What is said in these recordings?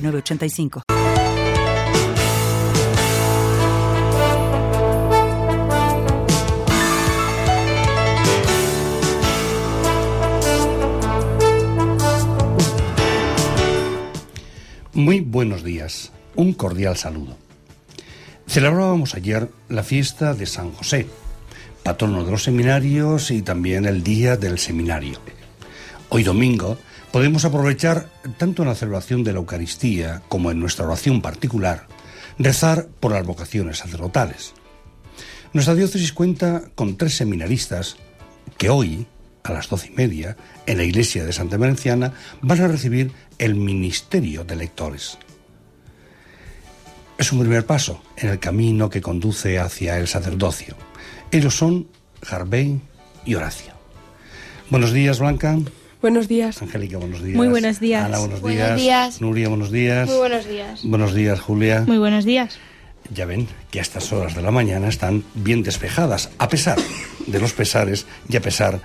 985. Muy buenos días, un cordial saludo. Celebrábamos ayer la fiesta de San José, patrono de los seminarios y también el día del seminario. Hoy domingo podemos aprovechar, tanto en la celebración de la Eucaristía como en nuestra oración particular, rezar por las vocaciones sacerdotales. Nuestra diócesis cuenta con tres seminaristas que hoy, a las doce y media, en la iglesia de Santa Merenciana, van a recibir el ministerio de lectores. Es un primer paso en el camino que conduce hacia el sacerdocio. Ellos son Jarbey y Horacio. Buenos días, Blanca. Buenos días. Angélica, buenos días. Muy buenos días. Ana, buenos, buenos días. Nuria, buenos días. Muy buenos días. Buenos días, Julia. Muy buenos días. Ya ven que a estas horas de la mañana están bien despejadas, a pesar de los pesares y a pesar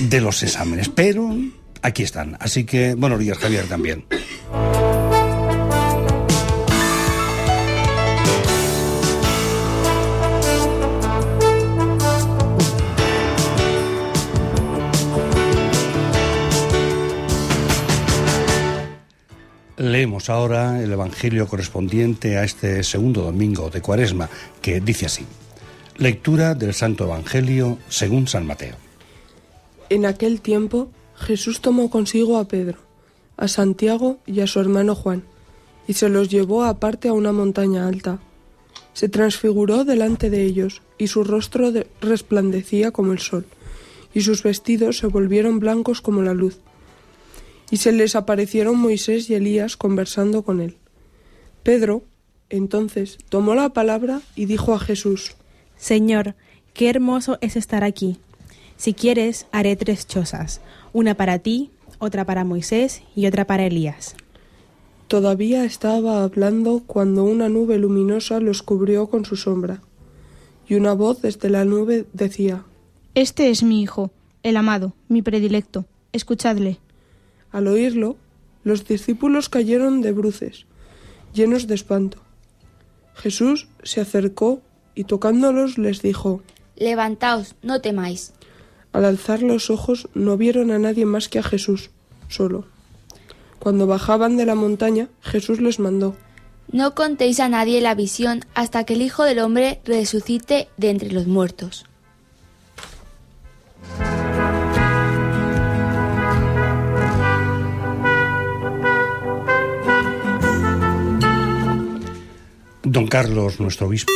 de los exámenes. Pero aquí están. Así que buenos días, Javier, también. Leemos ahora el Evangelio correspondiente a este segundo domingo de Cuaresma, que dice así. Lectura del Santo Evangelio según San Mateo. En aquel tiempo Jesús tomó consigo a Pedro, a Santiago y a su hermano Juan, y se los llevó aparte a una montaña alta. Se transfiguró delante de ellos, y su rostro resplandecía como el sol, y sus vestidos se volvieron blancos como la luz. Y se les aparecieron Moisés y Elías conversando con él. Pedro, entonces, tomó la palabra y dijo a Jesús, Señor, qué hermoso es estar aquí. Si quieres, haré tres chozas, una para ti, otra para Moisés y otra para Elías. Todavía estaba hablando cuando una nube luminosa los cubrió con su sombra, y una voz desde la nube decía, Este es mi Hijo, el amado, mi predilecto, escuchadle. Al oírlo, los discípulos cayeron de bruces, llenos de espanto. Jesús se acercó y tocándolos les dijo, Levantaos, no temáis. Al alzar los ojos no vieron a nadie más que a Jesús, solo. Cuando bajaban de la montaña, Jesús les mandó, No contéis a nadie la visión hasta que el Hijo del Hombre resucite de entre los muertos. Don Carlos, nuestro obispo,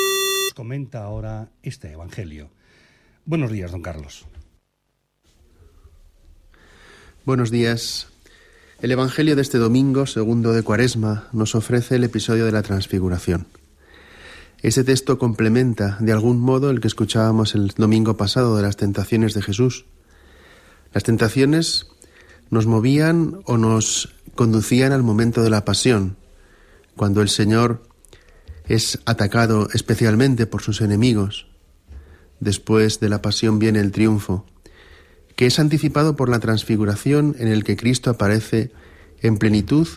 comenta ahora este Evangelio. Buenos días, don Carlos. Buenos días. El Evangelio de este domingo, segundo de Cuaresma, nos ofrece el episodio de la Transfiguración. Ese texto complementa, de algún modo, el que escuchábamos el domingo pasado de las tentaciones de Jesús. Las tentaciones nos movían o nos conducían al momento de la pasión, cuando el Señor es atacado especialmente por sus enemigos. Después de la pasión viene el triunfo, que es anticipado por la transfiguración en el que Cristo aparece en plenitud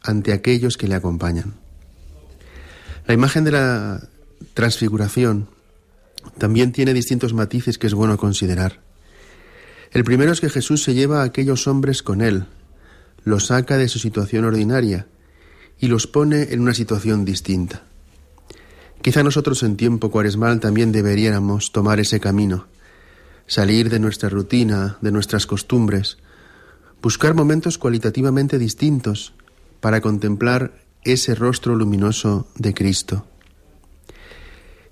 ante aquellos que le acompañan. La imagen de la transfiguración también tiene distintos matices que es bueno considerar. El primero es que Jesús se lleva a aquellos hombres con él, los saca de su situación ordinaria y los pone en una situación distinta. Quizá nosotros en tiempo cuaresmal también deberíamos tomar ese camino, salir de nuestra rutina, de nuestras costumbres, buscar momentos cualitativamente distintos para contemplar ese rostro luminoso de Cristo.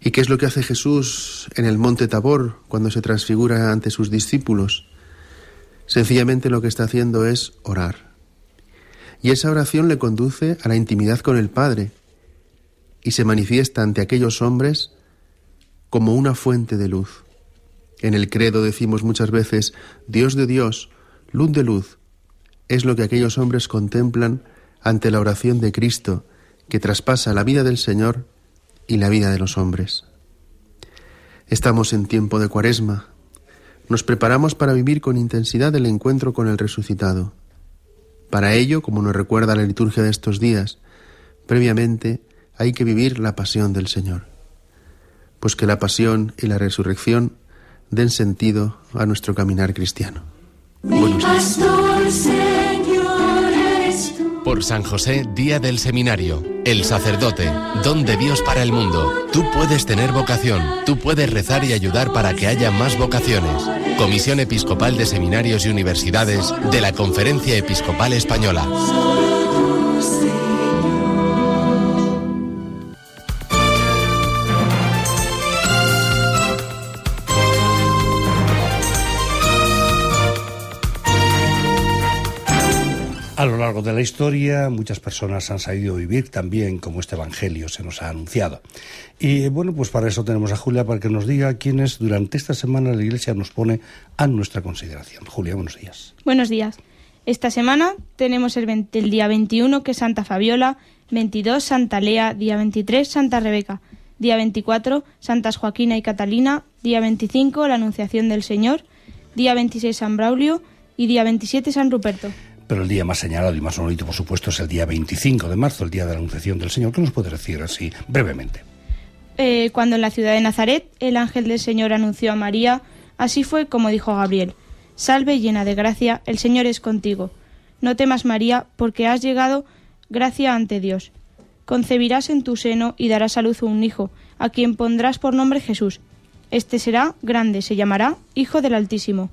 ¿Y qué es lo que hace Jesús en el monte Tabor cuando se transfigura ante sus discípulos? Sencillamente lo que está haciendo es orar. y esa oración le conduce a la intimidad con el Padre y se manifiesta ante aquellos hombres como una fuente de luz. En el credo decimos muchas veces, Dios de Dios, luz de luz. Es lo que aquellos hombres contemplan ante la oración de Cristo, que traspasa la vida del Señor y la vida de los hombres. Estamos en tiempo de cuaresma. Nos preparamos para vivir con intensidad el encuentro con el resucitado. Para ello, como nos recuerda la liturgia de estos días, previamente hay que vivir la pasión del Señor. Pues que la pasión y la resurrección den sentido a nuestro caminar cristiano. Por San José, Día del Seminario, el sacerdote, don de Dios para el mundo. Tú puedes tener vocación, tú puedes rezar y ayudar para que haya más vocaciones. Comisión Episcopal de Seminarios y Universidades de la Conferencia Episcopal Española. A lo largo de la historia, muchas personas han sabido vivir también como este Evangelio se nos ha anunciado. Y bueno, pues para eso tenemos a Julia para que nos diga quiénes durante esta semana la Iglesia nos pone a nuestra consideración. Julia, buenos días. Buenos días. Esta semana tenemos el, 20 el día 21, que es Santa Fabiola, 22, Santa Lea, día 23, Santa Rebeca, día 24, Santas Joaquina y Catalina, día 25, la Anunciación del Señor, día 26, San Braulio y día 27, San Ruperto. Pero el día más señalado y más bonito, por supuesto, es el día 25 de marzo, el día de la Anunciación del Señor. ¿Qué nos puede decir así brevemente? Eh, cuando en la ciudad de Nazaret el ángel del Señor anunció a María, así fue como dijo Gabriel, Salve llena de gracia, el Señor es contigo. No temas María, porque has llegado gracia ante Dios. Concebirás en tu seno y darás a luz un hijo, a quien pondrás por nombre Jesús. Este será grande, se llamará Hijo del Altísimo.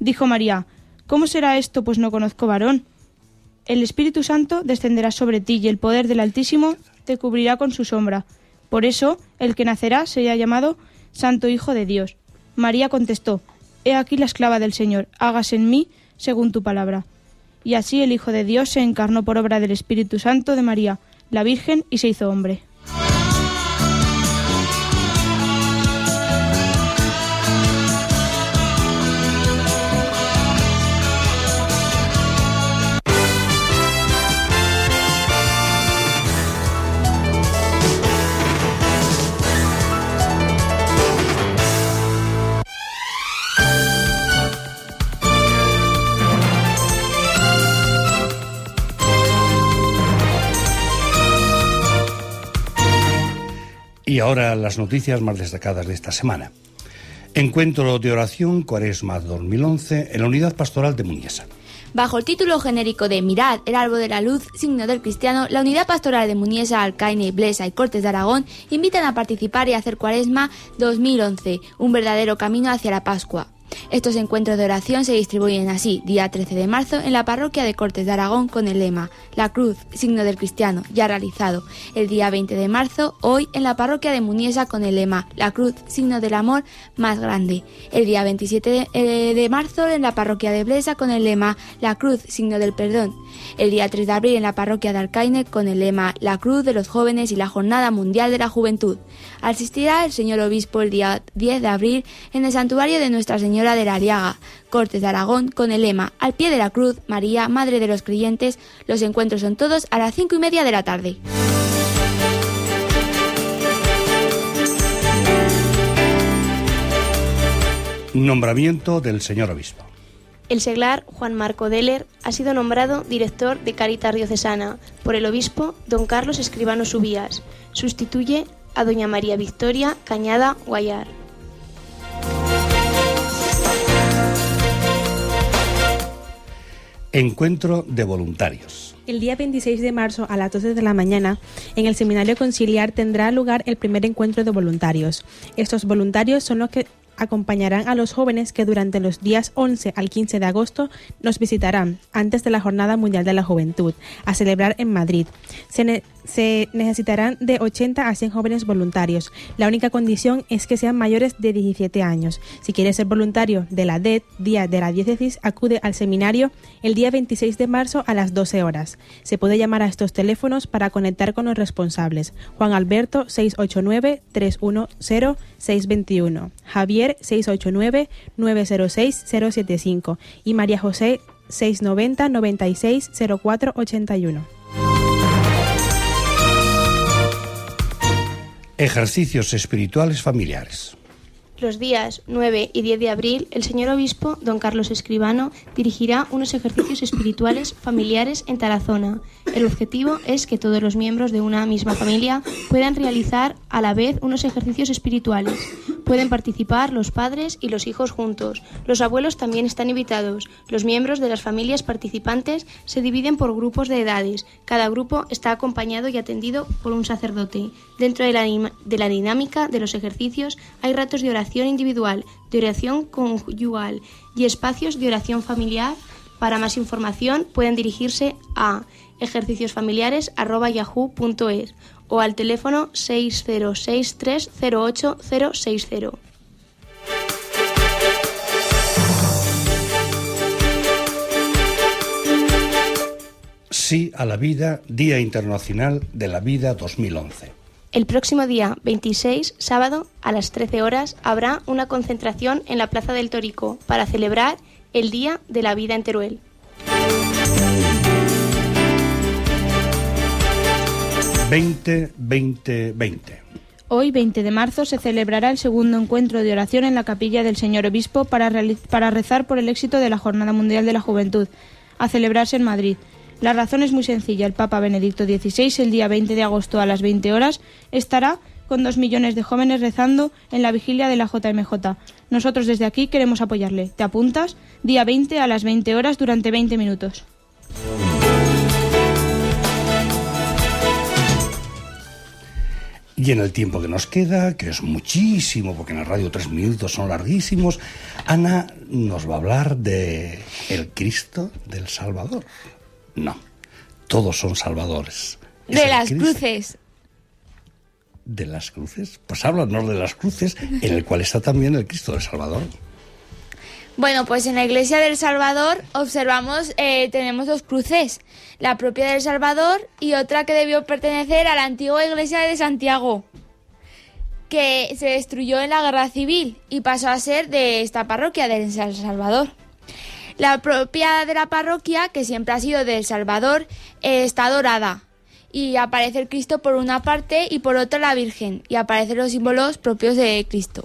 Dijo María, ¿Cómo será esto, pues no conozco varón? El Espíritu Santo descenderá sobre ti y el poder del Altísimo te cubrirá con su sombra. Por eso, el que nacerá será llamado Santo Hijo de Dios. María contestó, He aquí la esclava del Señor, hágase en mí según tu palabra. Y así el Hijo de Dios se encarnó por obra del Espíritu Santo de María, la Virgen, y se hizo hombre. Y ahora las noticias más destacadas de esta semana. Encuentro de oración Cuaresma 2011 en la unidad pastoral de Muñesa. Bajo el título genérico de Mirad, el árbol de la luz, signo del cristiano, la unidad pastoral de Muñesa, Alcaine, Blesa y Cortes de Aragón invitan a participar y hacer Cuaresma 2011, un verdadero camino hacia la Pascua. Estos encuentros de oración se distribuyen así, día 13 de marzo, en la parroquia de Cortes de Aragón con el lema La cruz, signo del cristiano, ya realizado. El día 20 de marzo, hoy, en la parroquia de Muniesa con el lema La cruz, signo del amor más grande. El día 27 de, eh, de marzo, en la parroquia de Blesa con el lema La cruz, signo del perdón. El día 3 de abril, en la parroquia de Alcaine con el lema La cruz de los jóvenes y la Jornada Mundial de la Juventud. Asistirá el señor obispo el día 10 de abril en el santuario de Nuestra Señora de la Ariaga, Cortes de Aragón, con el lema Al pie de la cruz, María, Madre de los creyentes. Los encuentros son todos a las cinco y media de la tarde. Nombramiento del señor obispo. El seglar Juan Marco Deller ha sido nombrado director de Caritas Diocesana por el obispo don Carlos Escribano Subías. Sustituye a doña María Victoria Cañada Guayar. Encuentro de voluntarios. El día 26 de marzo a las 12 de la mañana, en el Seminario Conciliar tendrá lugar el primer encuentro de voluntarios. Estos voluntarios son los que acompañarán a los jóvenes que durante los días 11 al 15 de agosto nos visitarán antes de la Jornada Mundial de la Juventud, a celebrar en Madrid. Se, necesitarán de 80 a 100 jóvenes voluntarios. La única condición es que sean mayores de 17 años. Si quieres ser voluntario de la DED, Día de la Diócesis, acude al seminario el día 26 de marzo a las 12 horas. Se puede llamar a estos teléfonos para conectar con los responsables. Juan Alberto 689-310-621, Javier 689-906-075 y María José 690 96 04 81. Ejercicios espirituales familiares. Los días 9 y 10 de abril, el señor obispo, don Carlos Escribano, dirigirá unos ejercicios espirituales familiares en Tarazona. El objetivo es que todos los miembros de una misma familia puedan realizar a la vez unos ejercicios espirituales. Pueden participar los padres y los hijos juntos. Los abuelos también están invitados. Los miembros de las familias participantes se dividen por grupos de edades. Cada grupo está acompañado y atendido por un sacerdote. Dentro de la, dinámica de los ejercicios hay ratos de oración individual, de oración conyugal y espacios de oración familiar. Para más información pueden dirigirse a ejerciciosfamiliares.yahoo.es o al teléfono 606308060. Sí a la vida, Día Internacional de la Vida 2011. El próximo día 26, sábado, a las 13 horas, habrá una concentración en la Plaza del Torico para celebrar el Día de la Vida en Teruel. ...20, 20, 20. Hoy, 20 de marzo, se celebrará el segundo encuentro de oración en la capilla del Señor Obispo para, para rezar por el éxito de la Jornada Mundial de la Juventud, a celebrarse en Madrid. La razón es muy sencilla. El Papa Benedicto XVI, el día 20 de agosto a las 20 horas, estará con dos millones de jóvenes rezando en la vigilia de la JMJ. Nosotros desde aquí queremos apoyarle. ¿Te apuntas? Día 20 a las 20 horas durante 20 minutos. Y en el tiempo que nos queda, que es muchísimo, porque en la radio tres minutos son larguísimos, Ana nos va a hablar de el Cristo del Salvador. No, todos son salvadores. De las cruces. ¿De las cruces? Pues háblanos de las cruces, en el cual está también el Cristo del Salvador. Bueno, pues en la iglesia del Salvador observamos, eh, tenemos dos cruces, la propia del Salvador y otra que debió pertenecer a la antigua iglesia de Santiago, que se destruyó en la guerra civil y pasó a ser de esta parroquia del Salvador. La propia de la parroquia, que siempre ha sido del Salvador, eh, está dorada y aparece el Cristo por una parte y por otra la Virgen y aparecen los símbolos propios de Cristo.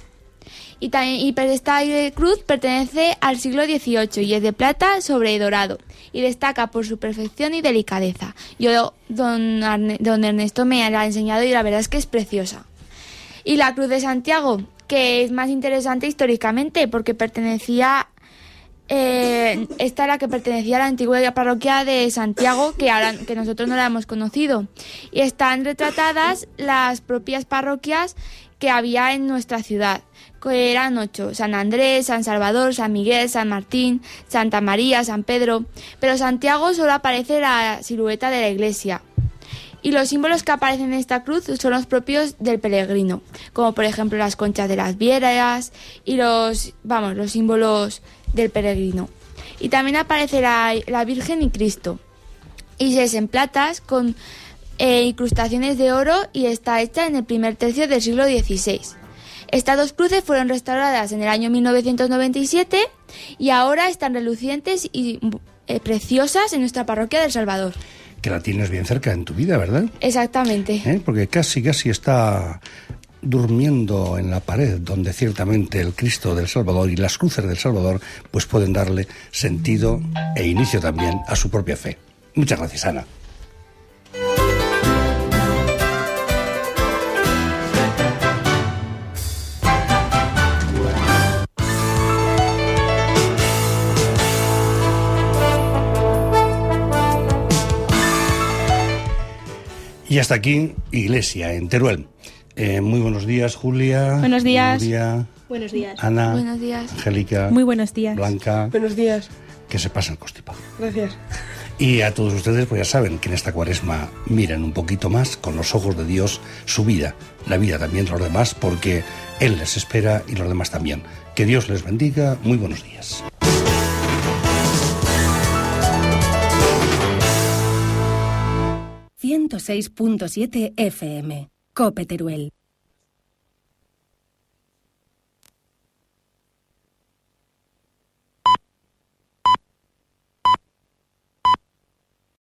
Y, también, y esta cruz pertenece al siglo XVIII y es de plata sobre dorado y destaca por su perfección y delicadeza. Yo, don, don Ernesto me la ha enseñado y la verdad es que es preciosa. Y la cruz de Santiago, que es más interesante históricamente porque pertenecía eh, esta era la que pertenecía a la antigua parroquia de Santiago, que, ahora, que nosotros no la hemos conocido. Y están retratadas las propias parroquias que había en nuestra ciudad, que eran ocho, San Andrés, San Salvador, San Miguel, San Martín, Santa María, San Pedro, pero Santiago solo aparece la silueta de la iglesia. Y los símbolos que aparecen en esta cruz son los propios del peregrino, como por ejemplo las conchas de las vieras y los, vamos, los símbolos del peregrino. Y también aparece la, Virgen y Cristo. Y es en platas con eh, incrustaciones de oro y está hecha en el primer tercio del siglo XVI. Estas dos cruces fueron restauradas en el año 1997 y ahora están relucientes y eh, preciosas en nuestra parroquia del Salvador. Que la tienes bien cerca en tu vida, ¿verdad? Exactamente. ¿Eh? Porque casi, casi está durmiendo en la pared donde ciertamente el Cristo del Salvador y las cruces del Salvador pues pueden darle sentido e inicio también a su propia fe. Muchas gracias, Ana. Y hasta aquí, Iglesia en Teruel. Eh, muy buenos días, Julia. Buenos días. Buenos días. Ana. Buenos días. Angélica. Muy buenos días. Blanca. Buenos días. Que se pasa el constipado. Gracias. Y a todos ustedes, pues ya saben que en esta cuaresma miren un poquito más con los ojos de Dios su vida, la vida también de los demás, porque Él les espera y los demás también. Que Dios les bendiga. Muy buenos días. ...106.7 FM... Cope Teruel.